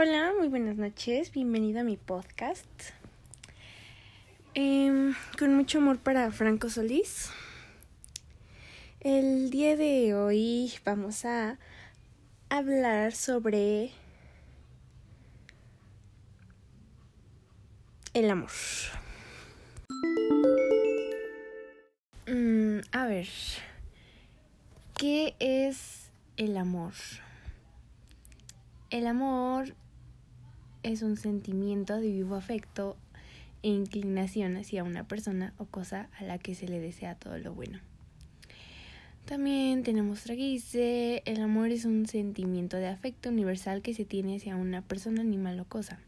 Hola, muy buenas noches, bienvenido a mi podcast. Em, con mucho amor para Franco Solís. El día de hoy vamos a hablar sobre el amor. Mm, a ver, ¿qué es el amor? El amor es un sentimiento de vivo afecto e inclinación hacia una persona o cosa a la que se le desea todo lo bueno. También tenemos dice, el amor es un sentimiento de afecto universal que se tiene hacia una persona, animal o cosa.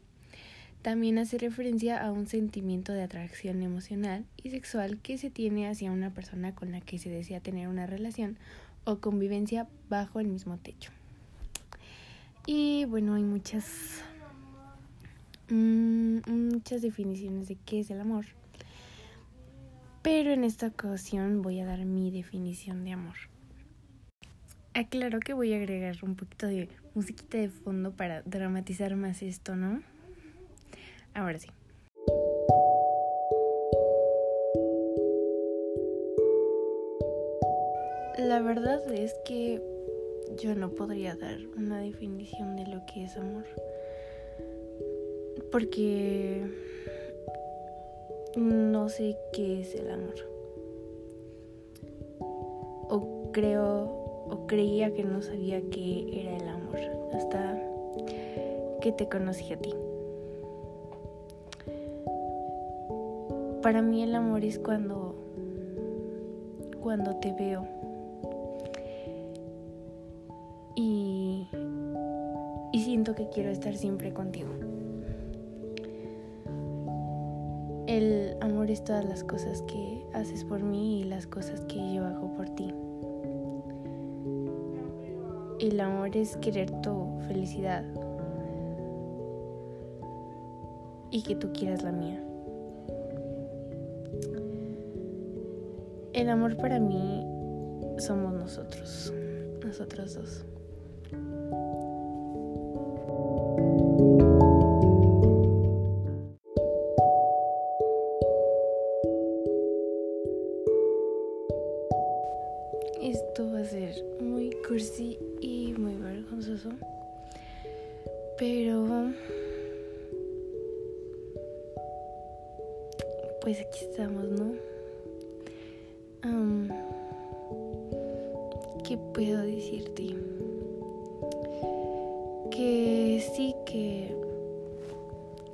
También hace referencia a un sentimiento de atracción emocional y sexual que se tiene hacia una persona con la que se desea tener una relación o convivencia bajo el mismo techo. Y bueno, hay muchas muchas definiciones de qué es el amor. Pero en esta ocasión voy a dar mi definición de amor. Aclaro que voy a agregar un poquito de musiquita de fondo para dramatizar más esto, ¿no? Ahora sí. La verdad es que yo no podría dar una definición de lo que es amor porque no sé qué es el amor. O creo o creía que no sabía qué era el amor hasta que te conocí a ti. Para mí el amor es cuando cuando te veo y y siento que quiero estar siempre contigo. El amor es todas las cosas que haces por mí y las cosas que yo hago por ti. El amor es querer tu felicidad y que tú quieras la mía. El amor para mí somos nosotros, nosotros dos. Cursi y muy vergonzoso. Pero... Pues aquí estamos, ¿no? ¿Qué puedo decirte? Que sí que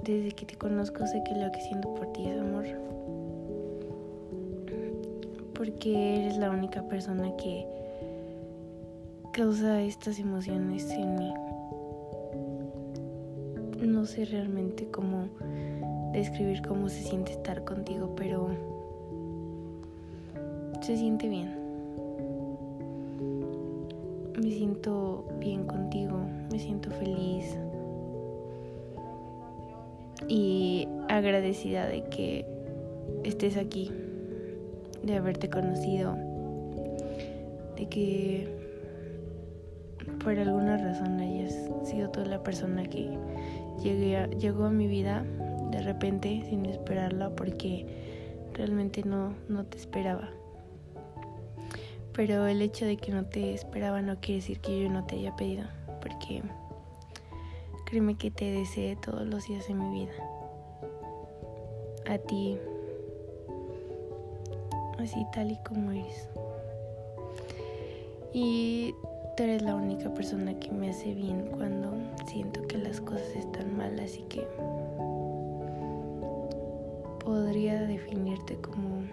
desde que te conozco sé que lo que siento por ti es amor porque eres la única persona que causa estas emociones en mí. No sé realmente cómo describir cómo se siente estar contigo, pero se siente bien. Me siento bien contigo, me siento feliz y agradecida de que estés aquí de haberte conocido, de que por alguna razón hayas sido tú la persona que llegó a mi vida de repente sin esperarla porque realmente no, no te esperaba. Pero el hecho de que no te esperaba no quiere decir que yo no te haya pedido, porque créeme que te deseé todos los días de mi vida. A ti, así tal y como eres. Y tú eres la única persona que me hace bien cuando siento que las cosas están mal, así que podría definirte como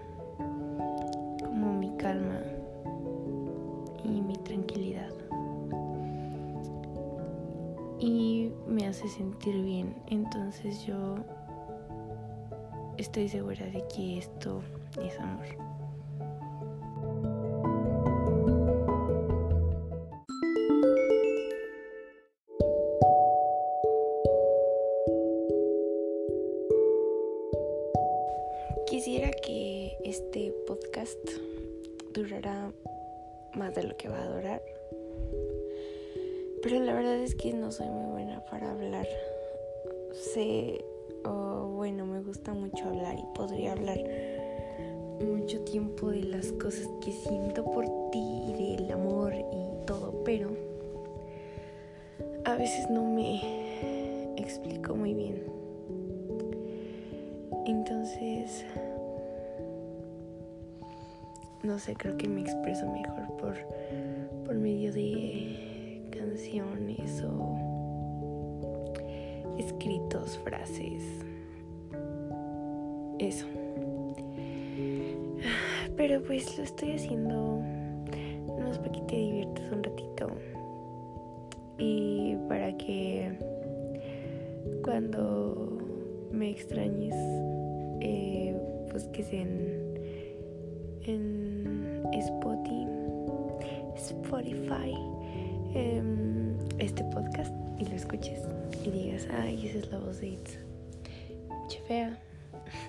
como mi calma y mi tranquilidad. Y me hace sentir bien, entonces yo estoy segura de que esto es amor. Durara más de lo que va a durar. pero la verdad es que no soy muy buena para hablar. Sé, bueno, me gusta mucho hablar y podría hablar mucho tiempo de las cosas que siento por ti y del amor y todo, pero a veces no me explico muy bien. Entonces, no sé, creo que me expreso mejor por, por medio de canciones o escritos, frases. Eso. Pero pues lo estoy haciendo no para que te diviertas un ratito y para que cuando me extrañes eh, pues que en, en Spotify, em, este podcast y lo escuches y digas, ay, esa es la voz de Itza. Che fea.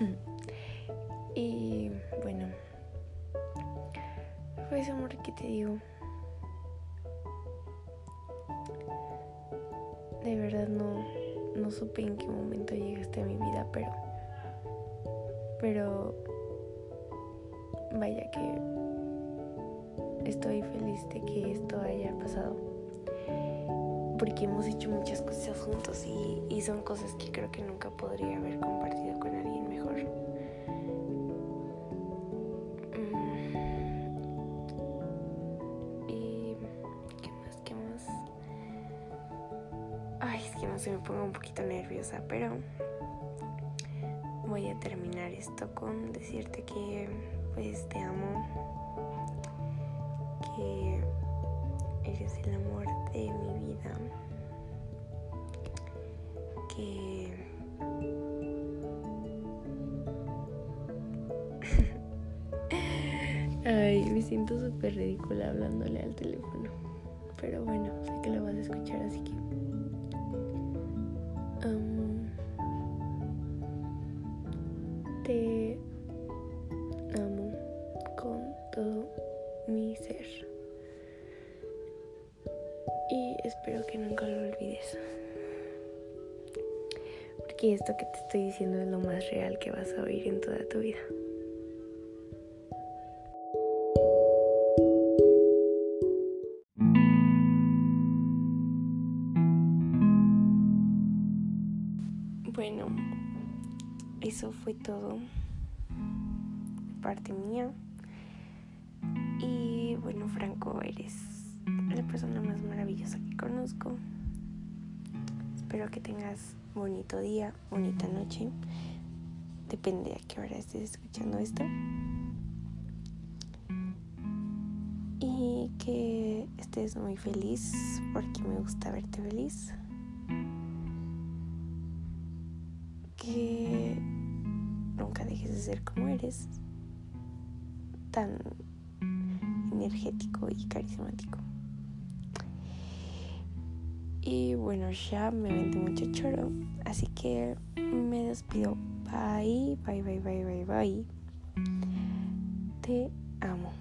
y bueno. Pues amor, ¿qué te digo? De verdad no, no supe en qué momento llegaste a mi vida, pero... Pero... Vaya que... Estoy feliz de que esto haya pasado. Porque hemos hecho muchas cosas juntos y, y son cosas que creo que nunca podría haber compartido con alguien mejor. se me ponga un poquito nerviosa, pero voy a terminar esto con decirte que pues te amo, que eres el amor de mi vida, que Ay, me siento súper ridícula hablándole al teléfono. Pero bueno, sé que lo vas a escuchar, así que te espero que nunca lo olvides. Porque esto que te estoy diciendo es lo más real que vas a oír en toda tu vida. Bueno, eso fue todo parte mía. Y bueno, Franco, eres la persona más maravillosa que conozco. Espero que tengas bonito día, bonita noche. Depende a qué hora estés escuchando esto. Y que estés muy feliz porque me gusta verte feliz. que nunca dejes de ser como eres, tan energético y carismático. Y bueno, ya me aventé mucho choro, así que me despido. Bye, bye, bye, bye, bye, bye. Te amo.